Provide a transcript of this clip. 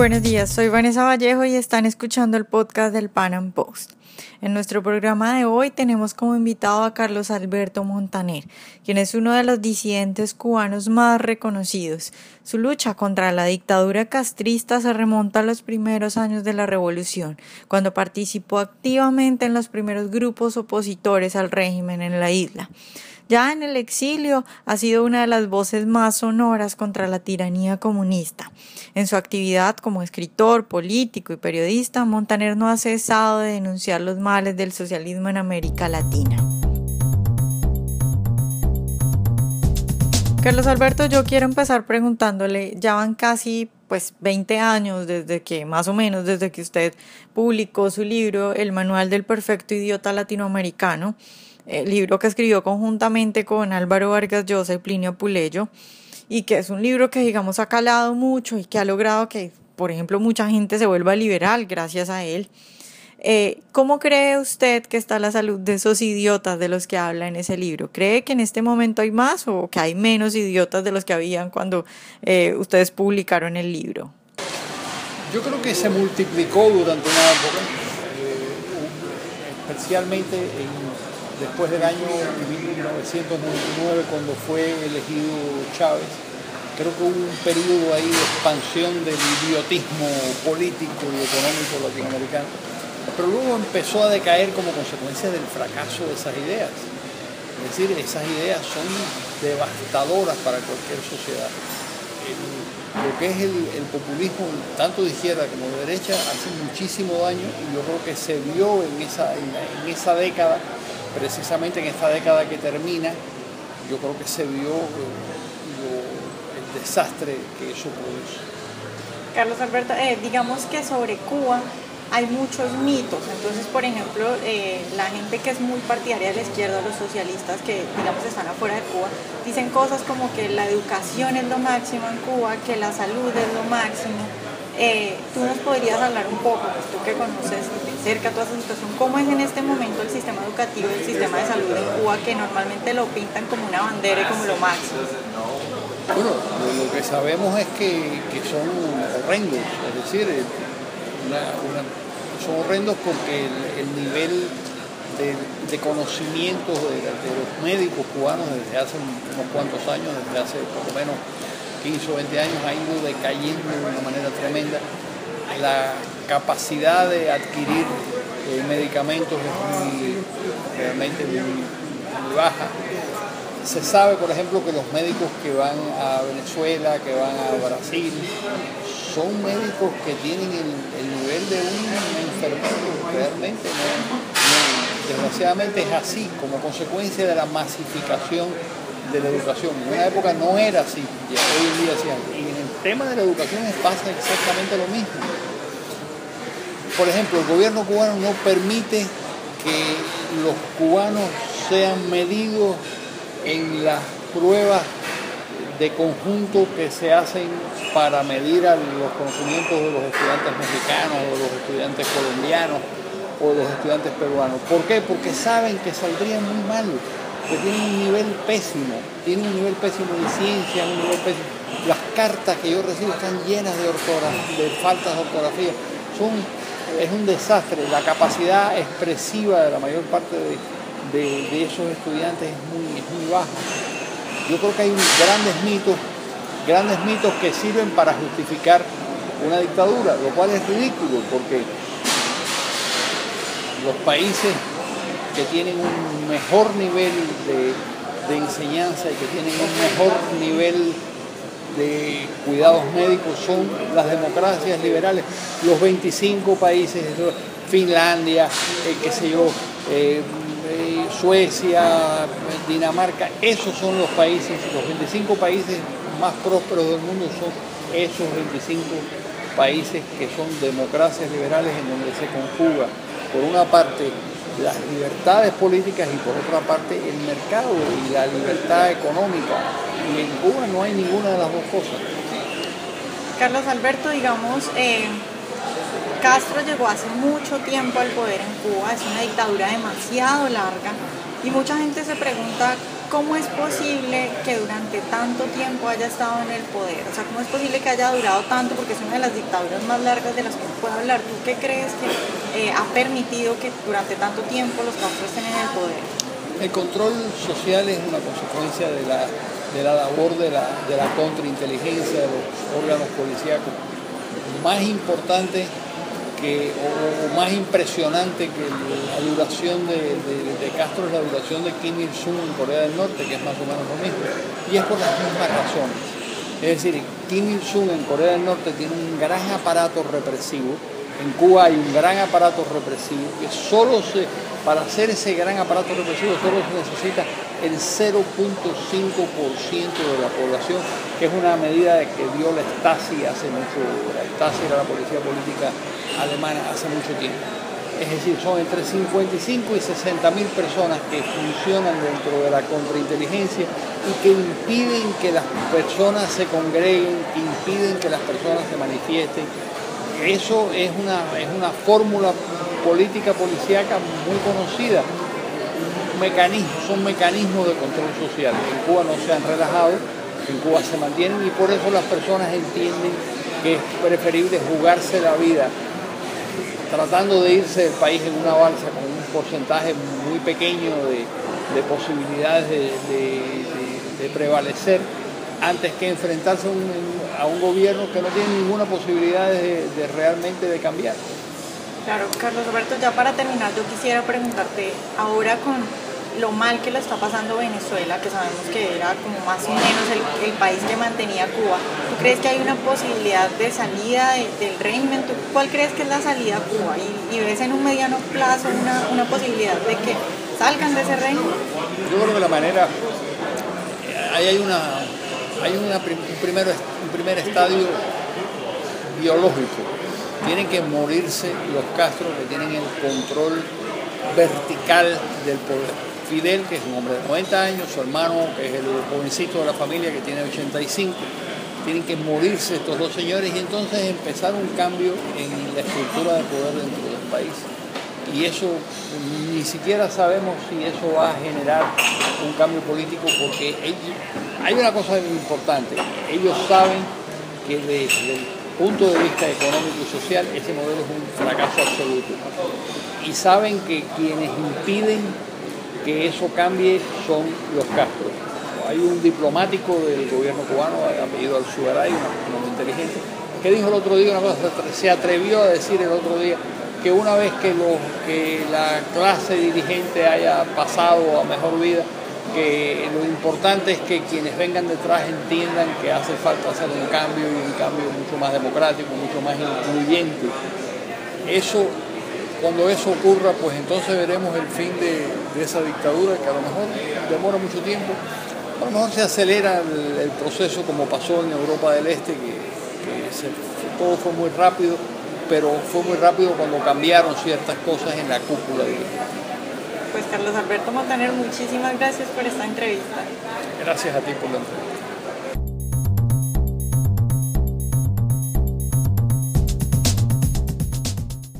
Buenos días, soy Vanessa Vallejo y están escuchando el podcast del Pan Am Post. En nuestro programa de hoy tenemos como invitado a Carlos Alberto Montaner, quien es uno de los disidentes cubanos más reconocidos. Su lucha contra la dictadura castrista se remonta a los primeros años de la revolución, cuando participó activamente en los primeros grupos opositores al régimen en la isla. Ya en el exilio ha sido una de las voces más sonoras contra la tiranía comunista. En su actividad como escritor, político y periodista, Montaner no ha cesado de denunciar los males del socialismo en América Latina. Carlos Alberto, yo quiero empezar preguntándole, ya van casi pues 20 años desde que, más o menos, desde que usted publicó su libro, El Manual del Perfecto Idiota Latinoamericano, el libro que escribió conjuntamente con Álvaro Vargas Llosa y Plinio Puleyo, y que es un libro que, digamos, ha calado mucho y que ha logrado que, por ejemplo, mucha gente se vuelva liberal gracias a él. Eh, ¿Cómo cree usted que está la salud de esos idiotas de los que habla en ese libro? ¿Cree que en este momento hay más o que hay menos idiotas de los que habían cuando eh, ustedes publicaron el libro? Yo creo que se multiplicó durante una época, eh, especialmente en después del año 1999 cuando fue elegido Chávez, creo que hubo un periodo ahí de expansión del idiotismo político y económico latinoamericano, pero luego empezó a decaer como consecuencia del fracaso de esas ideas. Es decir, esas ideas son devastadoras para cualquier sociedad. lo que es el, populismo, tanto de izquierda como de derecha, hace muchísimo daño y yo creo que se vio en esa, en esa década precisamente en esta década que termina, yo creo que se vio eh, el desastre que eso produce. Carlos Alberto, eh, digamos que sobre Cuba hay muchos mitos. Entonces, por ejemplo, eh, la gente que es muy partidaria de la izquierda, los socialistas que, digamos, están afuera de Cuba, dicen cosas como que la educación es lo máximo en Cuba, que la salud es lo máximo. tú nos podrías hablar un poco, pues tú que conoces cerca toda esa situación. ¿Cómo es en este momento el sistema educativo y el sistema de salud en Cuba que normalmente lo pintan como una bandera y como lo máximo? Bueno, lo que sabemos es que, son horrendos, es decir, son horrendos porque el, nivel de, conocimiento de, los médicos cubanos desde hace unos cuantos años, desde hace por lo menos 15 o 20 años, ha ido decayendo de una manera tremenda. La capacidad de adquirir eh, medicamentos es realmente muy, baja. Se sabe, por ejemplo, que los médicos que van a Venezuela, que van a Brasil, son médicos que tienen el, nivel de un enfermero. Realmente desgraciadamente es así, como consecuencia de la masificación de la educación. En una época no era así, hoy en día sí. Y en el tema de la educación pasa exactamente lo mismo por ejemplo, el gobierno cubano no permite que los cubanos sean medidos en las pruebas de conjunto que se hacen para medir los conocimientos de los estudiantes mexicanos, o los estudiantes colombianos o de los estudiantes peruanos. ¿Por qué? Porque saben que saldrían muy mal, que tienen un nivel pésimo, tienen un nivel pésimo de ciencia, un nivel pésimo. Las cartas que yo recibo están llenas de, de faltas de ortografía. Son es un desastre. La capacidad expresiva de la mayor parte de, esos estudiantes es muy, baja. Yo creo que hay grandes mitos, grandes mitos que sirven para justificar una dictadura, lo cual es ridículo porque los países que tienen un mejor nivel de, de enseñanza y que tienen un mejor nivel de cuidados médicos son las democracias liberales, los 25 países, Finlandia, eh, qué sé yo, eh, eh, Suecia, Dinamarca, esos son los países, los 25 países más prósperos del mundo son esos 25 países que son democracias liberales en donde se conjuga, por una parte, las libertades políticas y por otra parte el mercado y la libertad económica. Y en Cuba no hay ninguna de las dos cosas. Carlos Alberto, digamos, eh, Castro llegó hace mucho tiempo al poder en Cuba, es una dictadura demasiado larga y mucha gente se pregunta ¿cómo es posible que durante tanto tiempo haya estado en el poder? O sea, ¿cómo es posible que haya durado tanto? Porque es una de las dictaduras más largas de las que puedo hablar. ¿Tú qué crees que eh, ha permitido que durante tanto tiempo los Castro estén en el poder? El control social es una consecuencia de la, de la labor de la, de la contrainteligencia, de los órganos policíacos. Más importante o, más impresionante que la duración de, Castro es la duración de Kim Il-sung en Corea del Norte, que es más o menos lo mismo, y es por las mismas razones. Es decir, Kim Il-sung en Corea del Norte tiene un gran aparato represivo, en Cuba hay un gran aparato represivo que solo se, para hacer ese gran aparato represivo solo se necesita el 0.5% de la población, que es una medida que dio la Stasi hace mucho, la Stasi era la policía política alemana hace mucho tiempo. Es decir, son entre 55 y 60 mil personas que funcionan dentro de la contrainteligencia y que impiden que las personas se congreguen, impiden que las personas se manifiesten. Eso es una, es una fórmula política policíaca muy conocida. Mecanismo, son mecanismos de control social. En Cuba no se han relajado, en Cuba se mantienen y por eso las personas entienden que es preferible jugarse la vida tratando de irse del país en una balsa con un porcentaje muy pequeño de, posibilidades de, prevalecer antes que enfrentarse a un, gobierno que no tiene ninguna posibilidad de, realmente de cambiar. Claro, Carlos Roberto, ya para terminar, yo quisiera preguntarte, ahora con lo mal que le está pasando Venezuela, que sabemos que era como más o menos el, país que mantenía Cuba, ¿tú crees que hay una posibilidad de salida del régimen? ¿Cuál crees que es la salida a Cuba? ¿Y, ves en un mediano plazo una, posibilidad de que salgan de ese régimen? Yo creo que la manera, ahí hay, una, hay una, un, primer, un primer estadio biológico. Tienen que morirse los Castro que tienen el control vertical del poder Fidel, que es un hombre de 90 años, su hermano, que es el jovencito de la familia, que tiene 85. Tienen que morirse estos dos señores y entonces empezar un cambio en la estructura de poder dentro del país. Y eso ni siquiera sabemos si eso va a generar un cambio político porque hay una cosa importante. Ellos saben que desde el punto de vista económico y social ese modelo es un fracaso absoluto. Y saben que quienes impiden que eso cambie son los Castro. Hay un diplomático del gobierno cubano, apellido Alzugaray, un muy inteligente, que dijo el otro día una cosa, se atrevió a decir el otro día que una vez que, que la clase dirigente haya pasado a mejor vida, que lo importante es que quienes vengan detrás entiendan que hace falta hacer un cambio y un cambio mucho más democrático, mucho más incluyente. Eso cuando eso ocurra, pues entonces veremos el fin de, esa dictadura que a lo mejor demora mucho tiempo. A lo mejor se acelera el, proceso como pasó en Europa del Este, que, todo fue muy rápido, pero fue muy rápido cuando cambiaron ciertas cosas en la cúpula. Pues Carlos Alberto Montaner, muchísimas gracias por esta entrevista. Gracias a ti por la entrevista.